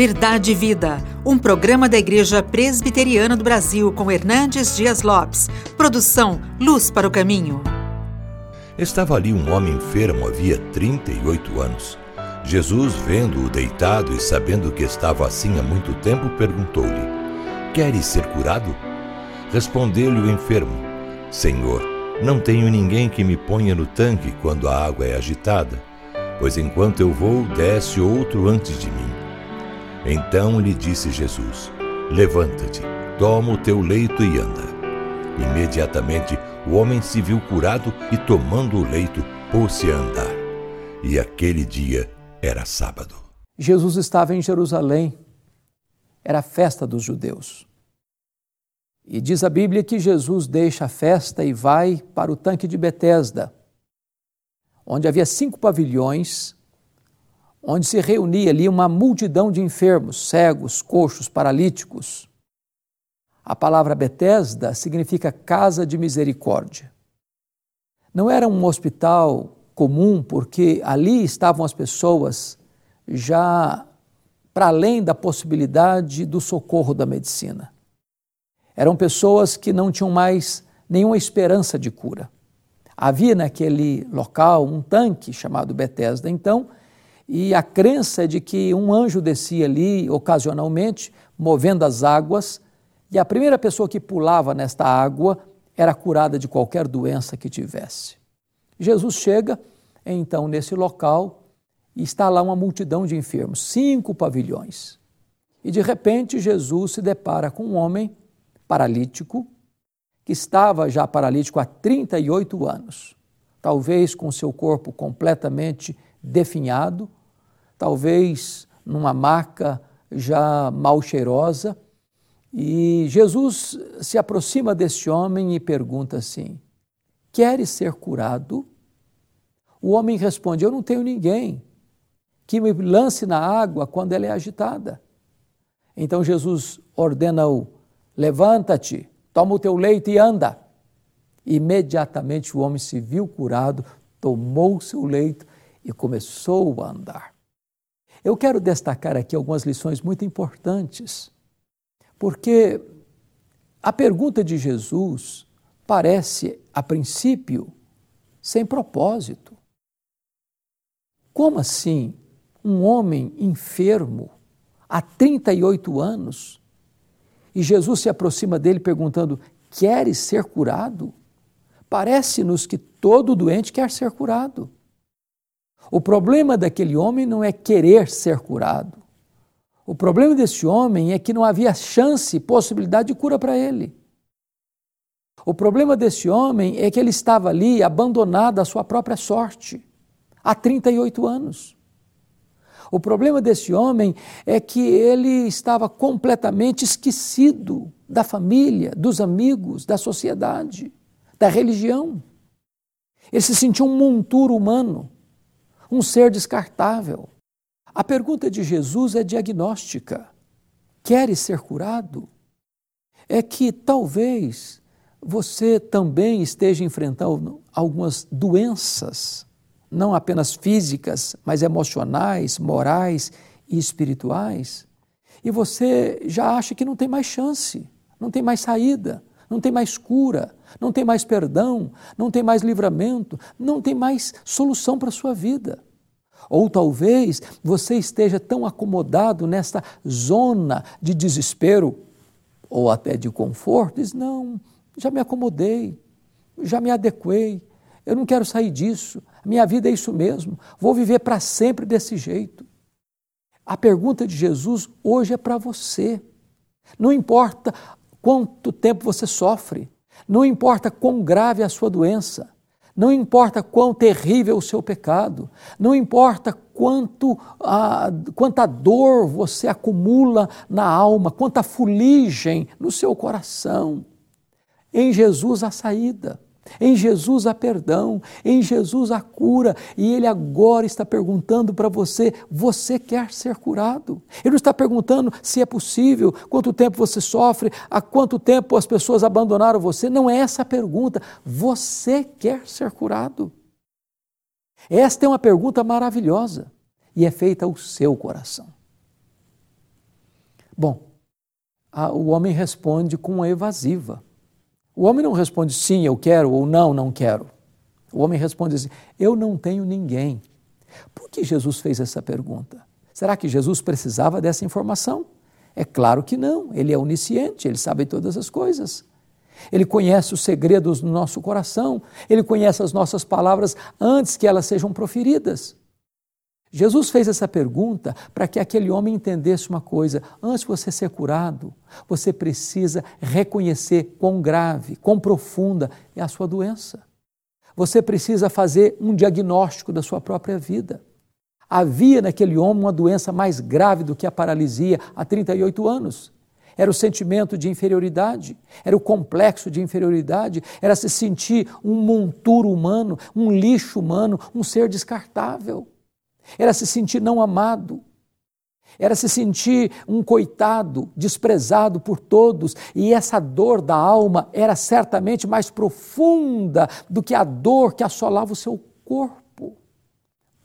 Verdade e Vida, um programa da Igreja Presbiteriana do Brasil com Hernandes Dias Lopes. Produção Luz para o Caminho. Estava ali um homem enfermo havia 38 anos. Jesus, vendo-o deitado e sabendo que estava assim há muito tempo, perguntou-lhe: Queres ser curado? Respondeu-lhe o enfermo: Senhor, não tenho ninguém que me ponha no tanque quando a água é agitada, pois enquanto eu vou, desce outro antes de mim. Então lhe disse Jesus: Levanta-te, toma o teu leito e anda. Imediatamente o homem se viu curado e, tomando o leito, pôs-se a andar. E aquele dia era sábado. Jesus estava em Jerusalém. Era a festa dos judeus. E diz a Bíblia que Jesus deixa a festa e vai para o tanque de Betesda, onde havia cinco pavilhões onde se reunia ali uma multidão de enfermos, cegos, coxos, paralíticos. A palavra Betesda significa casa de misericórdia. Não era um hospital comum, porque ali estavam as pessoas já para além da possibilidade do socorro da medicina. Eram pessoas que não tinham mais nenhuma esperança de cura. Havia naquele local um tanque chamado Betesda, então, e a crença é de que um anjo descia ali ocasionalmente, movendo as águas, e a primeira pessoa que pulava nesta água era curada de qualquer doença que tivesse. Jesus chega então nesse local e está lá uma multidão de enfermos, cinco pavilhões. E de repente Jesus se depara com um homem paralítico que estava já paralítico há 38 anos, talvez com seu corpo completamente definhado, talvez numa maca já mal cheirosa. E Jesus se aproxima desse homem e pergunta assim: Queres ser curado? O homem responde: Eu não tenho ninguém que me lance na água quando ela é agitada. Então Jesus ordena-o: Levanta-te, toma o teu leito e anda. Imediatamente o homem se viu curado, tomou o seu leito e começou a andar. Eu quero destacar aqui algumas lições muito importantes, porque a pergunta de Jesus parece, a princípio, sem propósito. Como assim um homem enfermo há 38 anos e Jesus se aproxima dele perguntando: Queres ser curado? Parece-nos que todo doente quer ser curado. O problema daquele homem não é querer ser curado. O problema desse homem é que não havia chance, possibilidade de cura para ele. O problema desse homem é que ele estava ali abandonado à sua própria sorte, há 38 anos. O problema desse homem é que ele estava completamente esquecido da família, dos amigos, da sociedade, da religião. Ele se sentia um monturo humano um ser descartável. A pergunta de Jesus é diagnóstica. Queres ser curado? É que talvez você também esteja enfrentando algumas doenças, não apenas físicas, mas emocionais, morais e espirituais, e você já acha que não tem mais chance, não tem mais saída, não tem mais cura, não tem mais perdão, não tem mais livramento, não tem mais solução para a sua vida. Ou talvez você esteja tão acomodado nesta zona de desespero ou até de conforto, diz: não, já me acomodei, já me adequei, eu não quero sair disso, minha vida é isso mesmo, vou viver para sempre desse jeito. A pergunta de Jesus hoje é para você. Não importa quanto tempo você sofre, não importa quão grave é a sua doença, não importa quão terrível o seu pecado, não importa quanto a, quanta dor você acumula na alma, quanta fuligem no seu coração. Em Jesus a saída. Em Jesus há perdão, em Jesus há cura, e Ele agora está perguntando para você: você quer ser curado? Ele não está perguntando se é possível, quanto tempo você sofre, há quanto tempo as pessoas abandonaram você. Não é essa a pergunta. Você quer ser curado? Esta é uma pergunta maravilhosa e é feita ao seu coração. Bom, a, o homem responde com uma evasiva. O homem não responde sim, eu quero, ou não, não quero. O homem responde assim: eu não tenho ninguém. Por que Jesus fez essa pergunta? Será que Jesus precisava dessa informação? É claro que não. Ele é onisciente, ele sabe todas as coisas. Ele conhece os segredos do nosso coração, ele conhece as nossas palavras antes que elas sejam proferidas. Jesus fez essa pergunta para que aquele homem entendesse uma coisa: antes de você ser curado, você precisa reconhecer quão grave, quão profunda é a sua doença. Você precisa fazer um diagnóstico da sua própria vida. Havia naquele homem uma doença mais grave do que a paralisia há 38 anos. Era o sentimento de inferioridade, era o complexo de inferioridade, era se sentir um monturo humano, um lixo humano, um ser descartável. Era se sentir não amado, era se sentir um coitado, desprezado por todos, e essa dor da alma era certamente mais profunda do que a dor que assolava o seu corpo.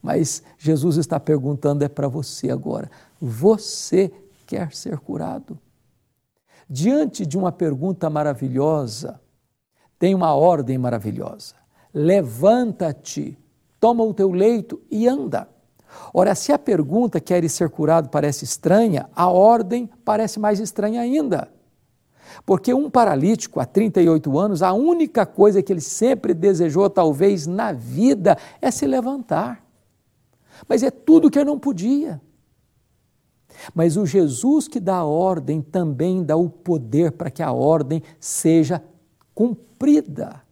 Mas Jesus está perguntando é para você agora: você quer ser curado? Diante de uma pergunta maravilhosa, tem uma ordem maravilhosa. Levanta-te, toma o teu leito e anda. Ora, se a pergunta queres ser curado parece estranha, a ordem parece mais estranha ainda. Porque um paralítico há 38 anos, a única coisa que ele sempre desejou, talvez na vida, é se levantar. Mas é tudo que eu não podia. Mas o Jesus que dá a ordem também dá o poder para que a ordem seja cumprida.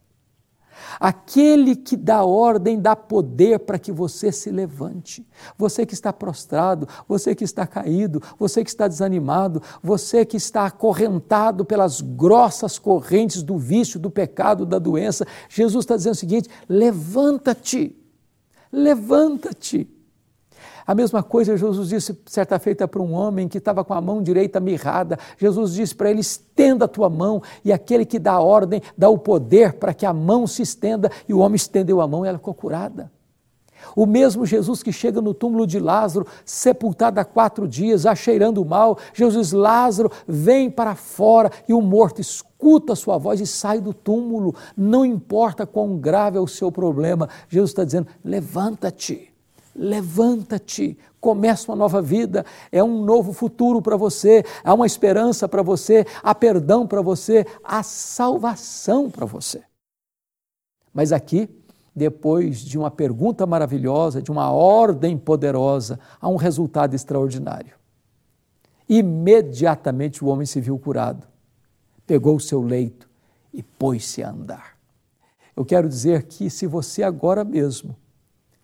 Aquele que dá ordem dá poder para que você se levante. Você que está prostrado, você que está caído, você que está desanimado, você que está acorrentado pelas grossas correntes do vício, do pecado, da doença. Jesus está dizendo o seguinte: levanta-te, levanta-te. A mesma coisa Jesus disse certa feita para um homem que estava com a mão direita mirrada. Jesus disse para ele: estenda a tua mão, e aquele que dá a ordem dá o poder para que a mão se estenda, e o homem estendeu a mão e ela ficou curada. O mesmo Jesus que chega no túmulo de Lázaro, sepultado há quatro dias, já cheirando mal, Jesus, Lázaro, vem para fora e o morto escuta a sua voz e sai do túmulo. Não importa quão grave é o seu problema, Jesus está dizendo: levanta-te Levanta-te, começa uma nova vida, é um novo futuro para você, há uma esperança para você, há perdão para você, há salvação para você. Mas aqui, depois de uma pergunta maravilhosa, de uma ordem poderosa, há um resultado extraordinário. Imediatamente o homem se viu curado, pegou o seu leito e pôs-se a andar. Eu quero dizer que se você agora mesmo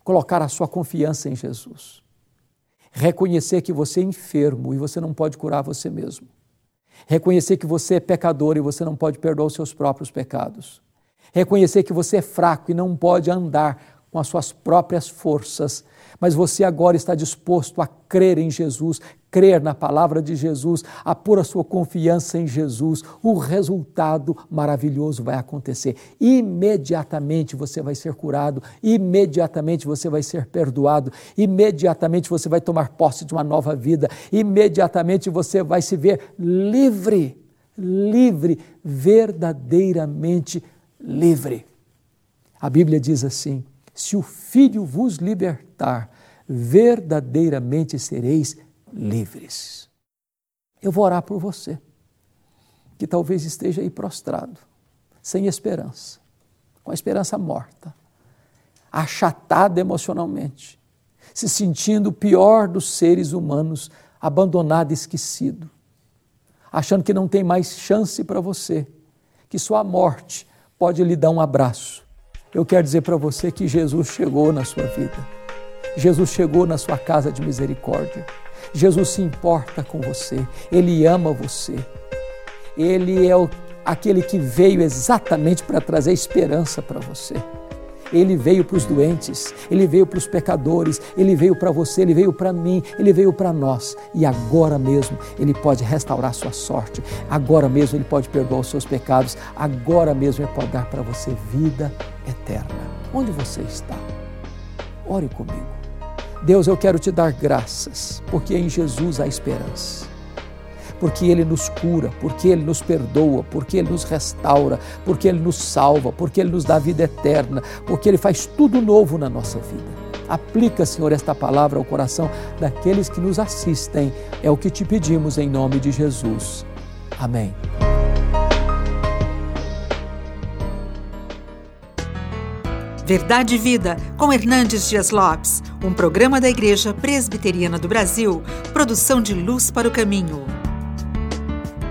colocar a sua confiança em Jesus. Reconhecer que você é enfermo e você não pode curar você mesmo. Reconhecer que você é pecador e você não pode perdoar os seus próprios pecados. Reconhecer que você é fraco e não pode andar com as suas próprias forças, mas você agora está disposto a crer em Jesus, crer na palavra de Jesus, a pôr a sua confiança em Jesus, o resultado maravilhoso vai acontecer. Imediatamente você vai ser curado, imediatamente você vai ser perdoado, imediatamente você vai tomar posse de uma nova vida, imediatamente você vai se ver livre, livre, verdadeiramente livre. A Bíblia diz assim: se o Filho vos libertar, verdadeiramente sereis livres. Eu vou orar por você, que talvez esteja aí prostrado, sem esperança, com a esperança morta, achatado emocionalmente, se sentindo o pior dos seres humanos, abandonado, esquecido, achando que não tem mais chance para você, que só a morte pode lhe dar um abraço. Eu quero dizer para você que Jesus chegou na sua vida. Jesus chegou na sua casa de misericórdia. Jesus se importa com você, Ele ama você. Ele é o, aquele que veio exatamente para trazer esperança para você. Ele veio para os doentes, ele veio para os pecadores, ele veio para você, ele veio para mim, ele veio para nós. E agora mesmo ele pode restaurar sua sorte, agora mesmo ele pode perdoar os seus pecados, agora mesmo ele pode dar para você vida eterna. Onde você está? Ore comigo. Deus, eu quero te dar graças, porque em Jesus há esperança. Porque Ele nos cura, porque Ele nos perdoa, porque Ele nos restaura, porque Ele nos salva, porque Ele nos dá vida eterna, porque Ele faz tudo novo na nossa vida. Aplica, Senhor, esta palavra ao coração daqueles que nos assistem. É o que te pedimos em nome de Jesus. Amém. Verdade e Vida, com Hernandes Dias Lopes, um programa da Igreja Presbiteriana do Brasil, produção de Luz para o Caminho.